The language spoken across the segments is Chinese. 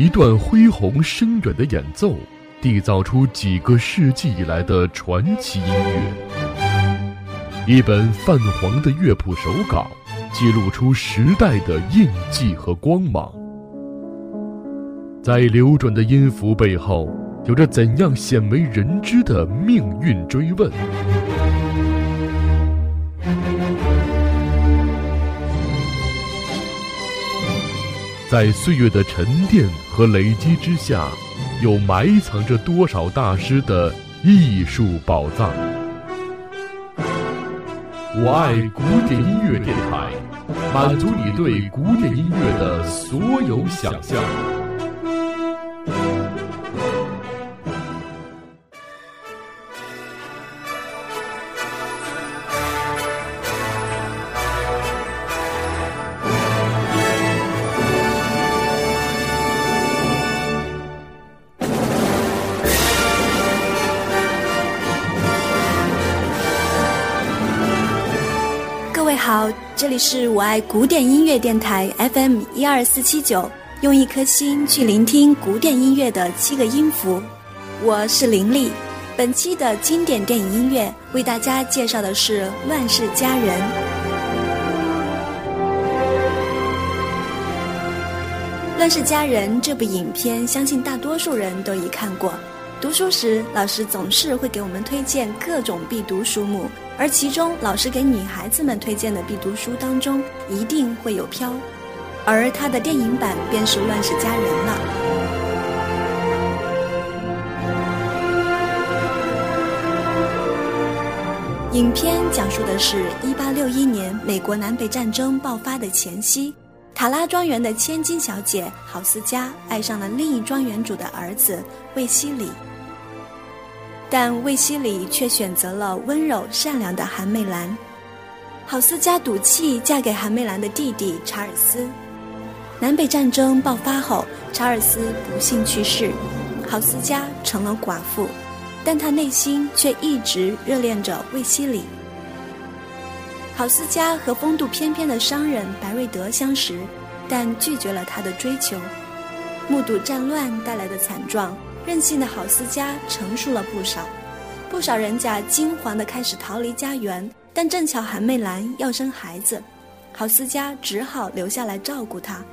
一段恢宏深远的演奏，缔造出几个世纪以来的传奇音乐。一本泛黄的乐谱手稿，记录出时代的印记和光芒。在流转的音符背后，有着怎样鲜为人知的命运追问？在岁月的沉淀和累积之下，又埋藏着多少大师的艺术宝藏？我爱古典音乐电台，满足你对古典音乐的所有想象。这里是我爱古典音乐电台 FM 一二四七九，用一颗心去聆听古典音乐的七个音符。我是林丽，本期的经典电影音乐为大家介绍的是《乱世佳人》。《乱世佳人》这部影片，相信大多数人都已看过。读书时，老师总是会给我们推荐各种必读书目。而其中，老师给女孩子们推荐的必读书当中，一定会有《飘》，而它的电影版便是《乱世佳人》了。影片讲述的是1861年美国南北战争爆发的前夕，塔拉庄园的千金小姐郝思嘉爱上了另一庄园主的儿子卫希礼。但卫希礼却选择了温柔善良的韩美兰。郝思嘉赌气嫁给韩美兰的弟弟查尔斯。南北战争爆发后，查尔斯不幸去世，郝思嘉成了寡妇，但她内心却一直热恋着卫希礼。郝思嘉和风度翩翩的商人白瑞德相识，但拒绝了他的追求。目睹战乱带来的惨状。任性的郝思嘉成熟了不少，不少人家惊惶地开始逃离家园，但正巧韩媚兰要生孩子，郝思嘉只好留下来照顾她。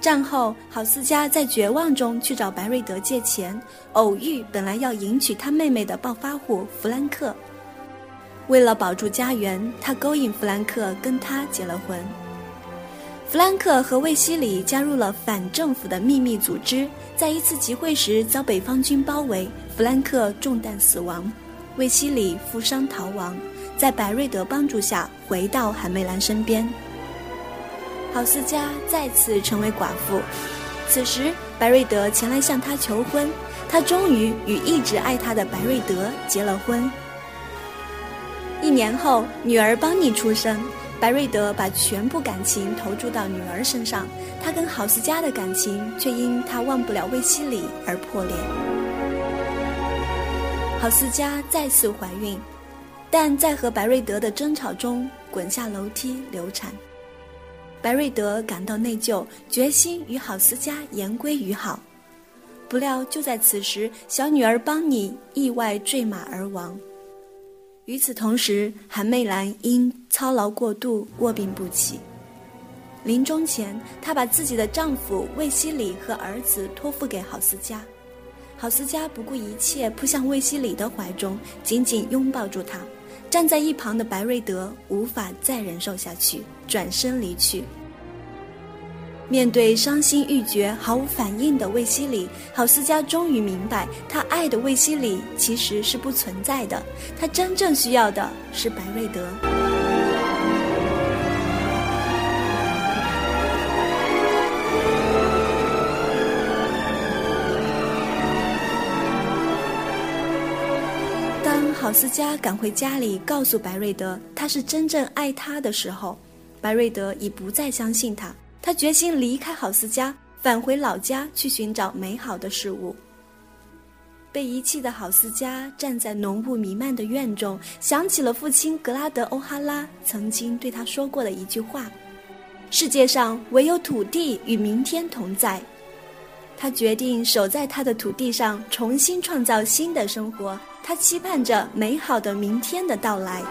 战后，郝思嘉在绝望中去找白瑞德借钱，偶遇本来要迎娶他妹妹的暴发户弗兰克。为了保住家园，他勾引弗兰克跟他结了婚。弗兰克和卫西里加入了反政府的秘密组织，在一次集会时遭北方军包围，弗兰克中弹死亡，卫西里负伤逃亡，在白瑞德帮助下回到韩梅兰身边。郝思嘉再次成为寡妇，此时白瑞德前来向她求婚，她终于与一直爱她的白瑞德结了婚。一年后，女儿邦尼出生。白瑞德把全部感情投注到女儿身上，他跟郝思嘉的感情却因他忘不了卫希礼而破裂。郝思嘉再次怀孕，但在和白瑞德的争吵中滚下楼梯流产。白瑞德感到内疚，决心与郝思嘉言归于好。不料就在此时，小女儿邦尼意外坠马而亡。与此同时，韩媚兰因操劳过度卧病不起。临终前，她把自己的丈夫魏西里和儿子托付给郝思嘉。郝思嘉不顾一切扑向魏西里的怀中，紧紧拥抱住他。站在一旁的白瑞德无法再忍受下去，转身离去。面对伤心欲绝、毫无反应的卫希里，郝思嘉终于明白，他爱的卫希里其实是不存在的，他真正需要的是白瑞德。当郝思嘉赶回家里，告诉白瑞德他是真正爱他的时候，白瑞德已不再相信他。他决心离开郝思嘉，返回老家去寻找美好的事物。被遗弃的郝思嘉站在浓雾弥漫的院中，想起了父亲格拉德欧哈拉曾经对他说过的一句话：“世界上唯有土地与明天同在。”他决定守在他的土地上，重新创造新的生活。他期盼着美好的明天的到来。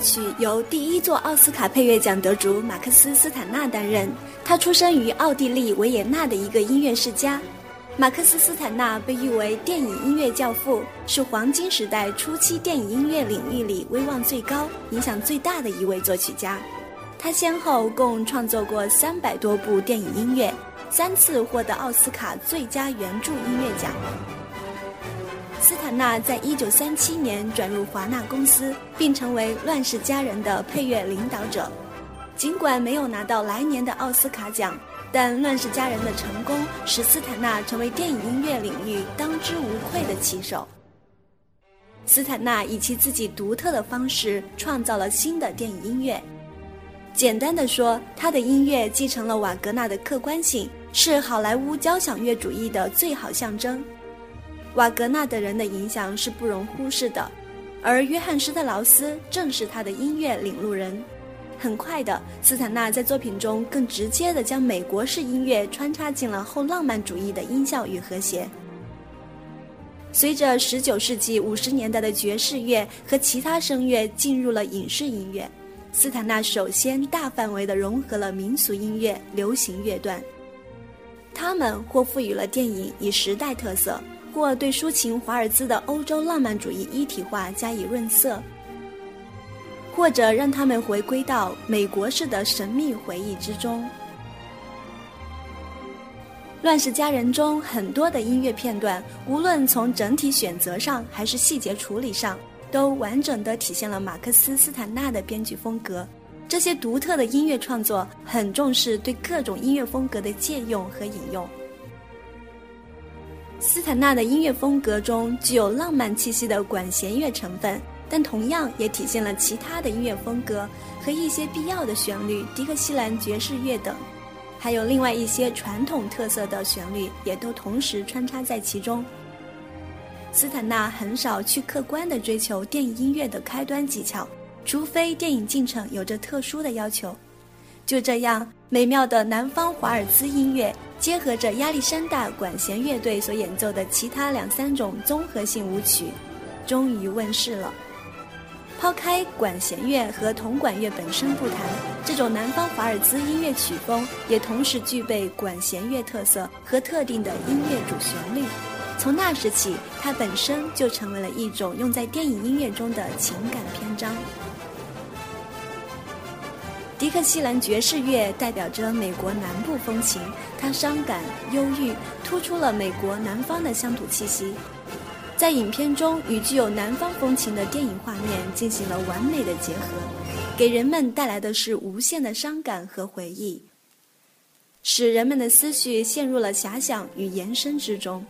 曲由第一座奥斯卡配乐奖得主马克思·斯坦纳担任。他出生于奥地利维也纳的一个音乐世家。马克思·斯坦纳被誉为电影音乐教父，是黄金时代初期电影音乐领域里威望最高、影响最大的一位作曲家。他先后共创作过三百多部电影音乐，三次获得奥斯卡最佳原著音乐奖。斯坦纳在一九三七年转入华纳公司，并成为《乱世佳人》的配乐领导者。尽管没有拿到来年的奥斯卡奖，但《乱世佳人》的成功使斯坦纳成为电影音乐领域当之无愧的旗手。斯坦纳以其自己独特的方式创造了新的电影音乐。简单的说，他的音乐继承了瓦格纳的客观性，是好莱坞交响乐主义的最好象征。瓦格纳的人的影响是不容忽视的，而约翰施特劳斯正是他的音乐领路人。很快的，斯坦纳在作品中更直接地将美国式音乐穿插进了后浪漫主义的音效与和谐。随着19世纪50年代的爵士乐和其他声乐进入了影视音乐，斯坦纳首先大范围地融合了民俗音乐、流行乐段，他们或赋予了电影以时代特色。或对抒情华尔兹的欧洲浪漫主义一体化加以润色，或者让他们回归到美国式的神秘回忆之中。《乱世佳人》中很多的音乐片段，无论从整体选择上还是细节处理上，都完整的体现了马克思·斯坦纳的编剧风格。这些独特的音乐创作很重视对各种音乐风格的借用和引用。斯坦纳的音乐风格中具有浪漫气息的管弦乐成分，但同样也体现了其他的音乐风格和一些必要的旋律，迪克西兰爵士乐等，还有另外一些传统特色的旋律也都同时穿插在其中。斯坦纳很少去客观地追求电影音乐的开端技巧，除非电影进程有着特殊的要求。就这样，美妙的南方华尔兹音乐。结合着亚历山大管弦乐队所演奏的其他两三种综合性舞曲，终于问世了。抛开管弦乐和铜管乐本身不谈，这种南方华尔兹音乐曲风也同时具备管弦乐特色和特定的音乐主旋律。从那时起，它本身就成为了一种用在电影音乐中的情感篇章。迪克西兰爵士乐代表着美国南部风情，它伤感、忧郁，突出了美国南方的乡土气息。在影片中，与具有南方风情的电影画面进行了完美的结合，给人们带来的是无限的伤感和回忆，使人们的思绪陷入了遐想与延伸之中。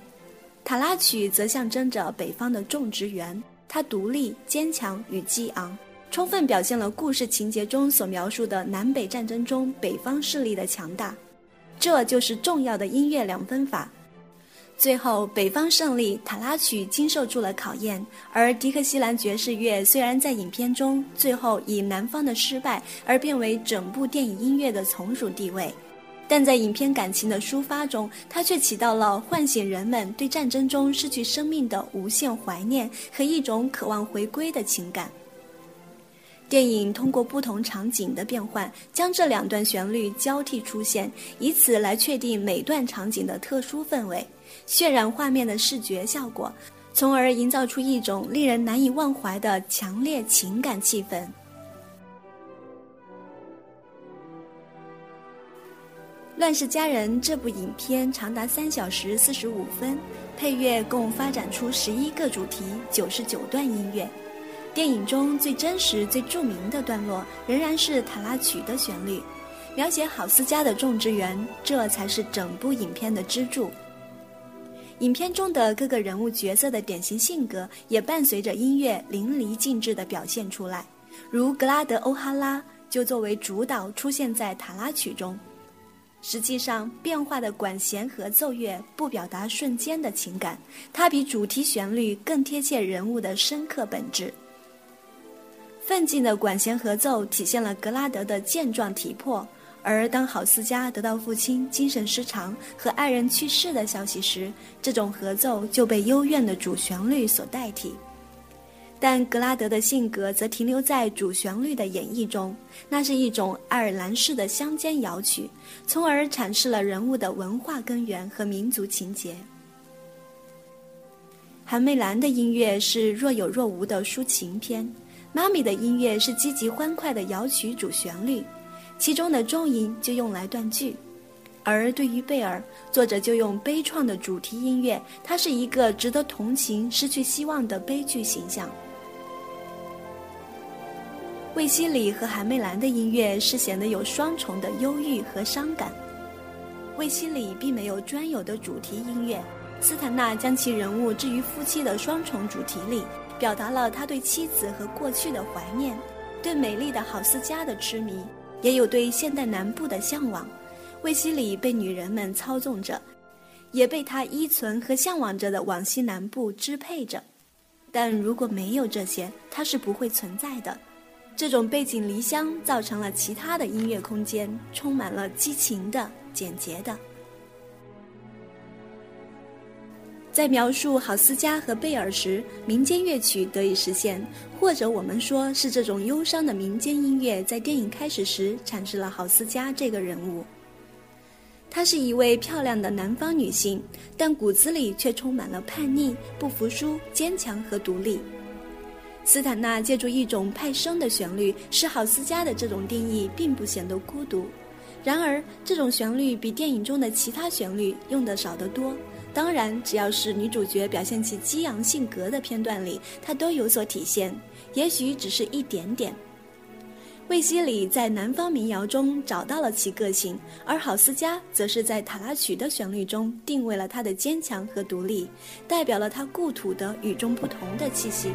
塔拉曲则象征着北方的种植园，它独立、坚强与激昂。充分表现了故事情节中所描述的南北战争中北方势力的强大，这就是重要的音乐两分法。最后，北方胜利，塔拉曲经受住了考验，而迪克西兰爵士乐虽然在影片中最后以南方的失败而变为整部电影音乐的从属地位，但在影片感情的抒发中，它却起到了唤醒人们对战争中失去生命的无限怀念和一种渴望回归的情感。电影通过不同场景的变换，将这两段旋律交替出现，以此来确定每段场景的特殊氛围，渲染画面的视觉效果，从而营造出一种令人难以忘怀的强烈情感气氛。《乱世佳人》这部影片长达三小时四十五分，配乐共发展出十一个主题，九十九段音乐。电影中最真实、最著名的段落仍然是塔拉曲的旋律，描写郝思嘉的种植园，这才是整部影片的支柱。影片中的各个人物角色的典型性格也伴随着音乐淋漓尽致地表现出来，如格拉德·欧哈拉就作为主导出现在塔拉曲中。实际上，变化的管弦和奏乐不表达瞬间的情感，它比主题旋律更贴切人物的深刻本质。奋进的管弦合奏体现了格拉德的健壮体魄。而当郝思嘉得到父亲精神失常和爱人去世的消息时，这种合奏就被幽怨的主旋律所代替。但格拉德的性格则停留在主旋律的演绎中，那是一种爱尔兰式的乡间摇曲，从而阐释了人物的文化根源和民族情结。韩梅兰的音乐是若有若无的抒情篇，妈咪的音乐是积极欢快的摇曲主旋律。其中的重音就用来断句，而对于贝尔，作者就用悲怆的主题音乐，他是一个值得同情、失去希望的悲剧形象。卫西里和韩梅兰的音乐是显得有双重的忧郁和伤感。卫西里并没有专有的主题音乐，斯坦纳将其人物置于夫妻的双重主题里，表达了他对妻子和过去的怀念，对美丽的郝思嘉的痴迷。也有对现代南部的向往，卫希里被女人们操纵着，也被他依存和向往着的往西南部支配着。但如果没有这些，他是不会存在的。这种背井离乡造成了其他的音乐空间充满了激情的、简洁的。在描述郝思嘉和贝尔时，民间乐曲得以实现，或者我们说是这种忧伤的民间音乐在电影开始时阐释了郝思嘉这个人物。她是一位漂亮的南方女性，但骨子里却充满了叛逆、不服输、坚强和独立。斯坦纳借助一种派生的旋律，使郝思嘉的这种定义并不显得孤独。然而，这种旋律比电影中的其他旋律用得少得多。当然，只要是女主角表现其激昂性格的片段里，她都有所体现，也许只是一点点。魏西里在南方民谣中找到了其个性，而郝思嘉则是在塔拉曲的旋律中定位了他的坚强和独立，代表了他故土的与众不同的气息。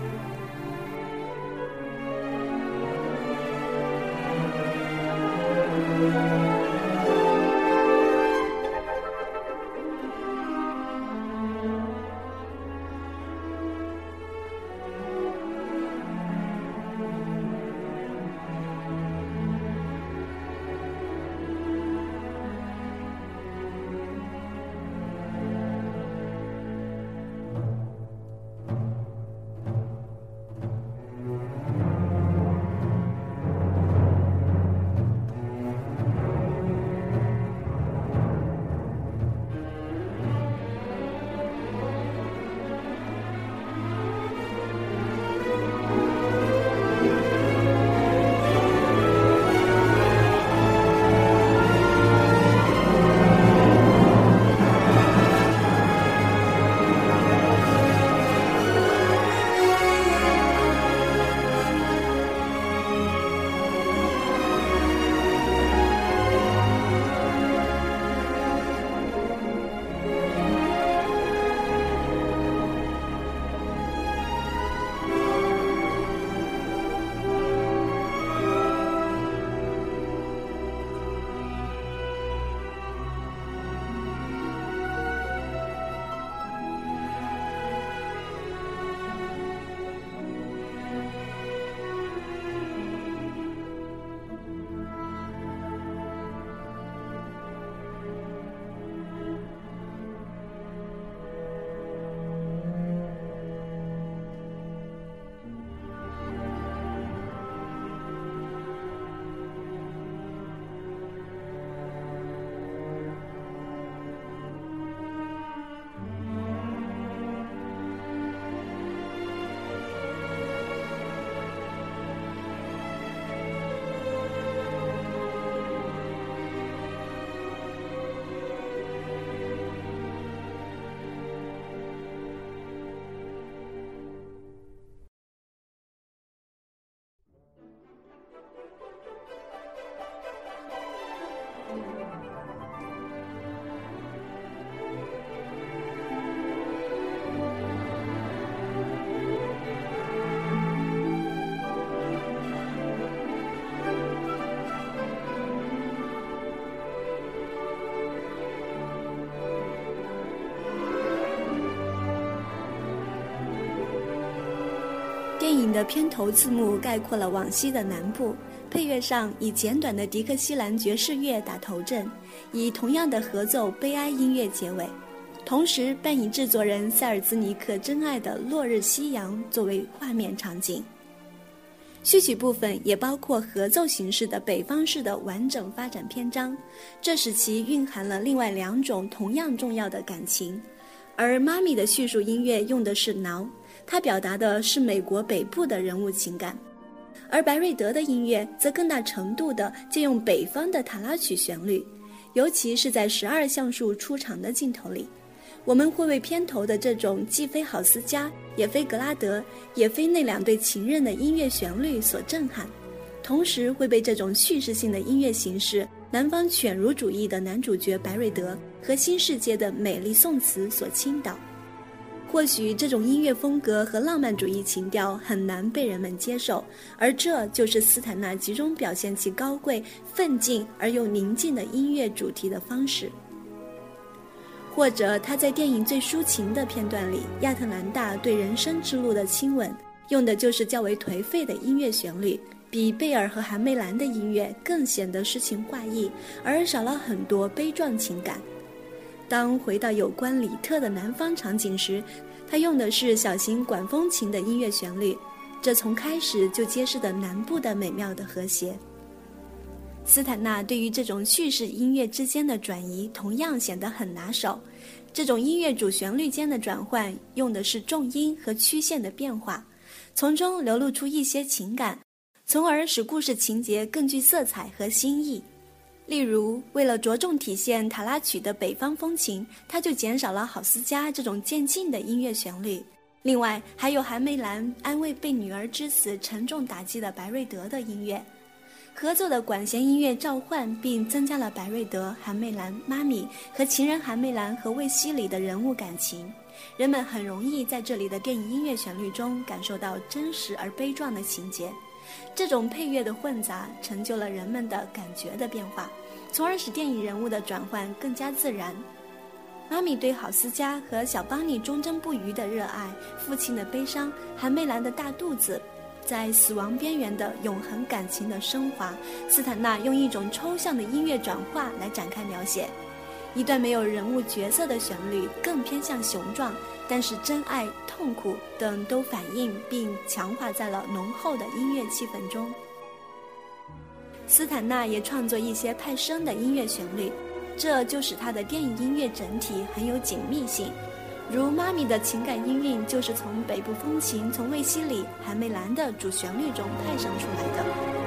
的片头字幕概括了往昔的南部，配乐上以简短的迪克西兰爵士乐打头阵，以同样的合奏悲哀音乐结尾，同时伴以制作人塞尔兹尼克珍爱的落日夕阳作为画面场景。序曲部分也包括合奏形式的北方式的完整发展篇章，这使其蕴含了另外两种同样重要的感情。而妈咪的叙述音乐用的是挠，它表达的是美国北部的人物情感；而白瑞德的音乐则更大程度地借用北方的塔拉曲旋律，尤其是在十二橡树出场的镜头里。我们会为片头的这种既非郝思嘉，也非格拉德，也非那两对情人的音乐旋律所震撼，同时会被这种叙事性的音乐形式、南方犬儒主义的男主角白瑞德和新世界的美丽宋词所倾倒。或许这种音乐风格和浪漫主义情调很难被人们接受，而这就是斯坦纳集中表现其高贵、奋进而又宁静的音乐主题的方式。或者他在电影最抒情的片段里，亚特兰大对人生之路的亲吻，用的就是较为颓废的音乐旋律，比贝尔和韩梅兰的音乐更显得诗情画意，而少了很多悲壮情感。当回到有关里特的南方场景时，他用的是小型管风琴的音乐旋律，这从开始就揭示的南部的美妙的和谐。斯坦纳对于这种叙事音乐之间的转移同样显得很拿手。这种音乐主旋律间的转换用的是重音和曲线的变化，从中流露出一些情感，从而使故事情节更具色彩和新意。例如，为了着重体现塔拉曲的北方风情，他就减少了郝思嘉这种渐进的音乐旋律。另外，还有韩梅兰安慰被女儿之死沉重打击的白瑞德的音乐。合奏的管弦音乐召唤，并增加了白瑞德、韩梅兰、妈咪和情人韩梅兰和卫西里的人物感情。人们很容易在这里的电影音乐旋律中感受到真实而悲壮的情节。这种配乐的混杂，成就了人们的感觉的变化，从而使电影人物的转换更加自然。妈咪对郝思嘉和小邦尼忠贞不渝的热爱，父亲的悲伤，韩梅兰的大肚子。在死亡边缘的永恒感情的升华，斯坦纳用一种抽象的音乐转化来展开描写。一段没有人物角色的旋律更偏向雄壮，但是真爱、痛苦等都反映并强化在了浓厚的音乐气氛中。斯坦纳也创作一些派生的音乐旋律，这就使他的电影音乐整体很有紧密性。如妈咪的情感音韵，就是从北部风情、从卫西里、韩梅兰的主旋律中派生出来的。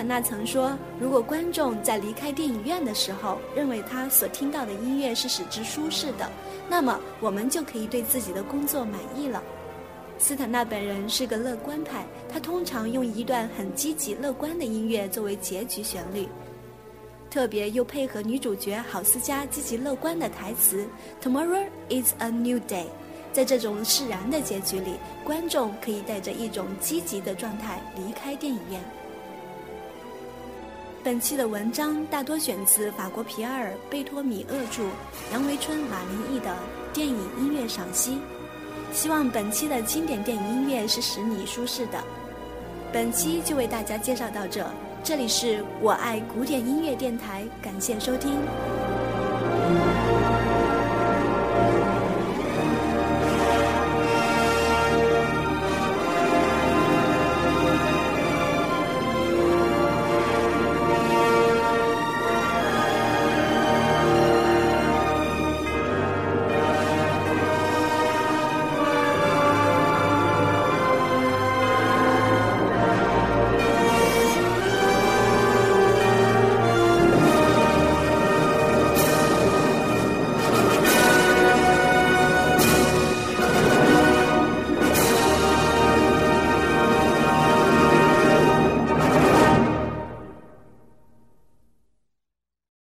斯坦纳曾说：“如果观众在离开电影院的时候认为他所听到的音乐是使之舒适的，那么我们就可以对自己的工作满意了。”斯坦纳本人是个乐观派，他通常用一段很积极乐观的音乐作为结局旋律，特别又配合女主角郝思嘉积极乐观的台词：“Tomorrow is a new day。”在这种释然的结局里，观众可以带着一种积极的状态离开电影院。本期的文章大多选自法国皮埃尔·贝托米厄著、杨维春、马林译的电影音乐赏析。希望本期的经典电影音乐是使你舒适的。本期就为大家介绍到这，这里是我爱古典音乐电台，感谢收听。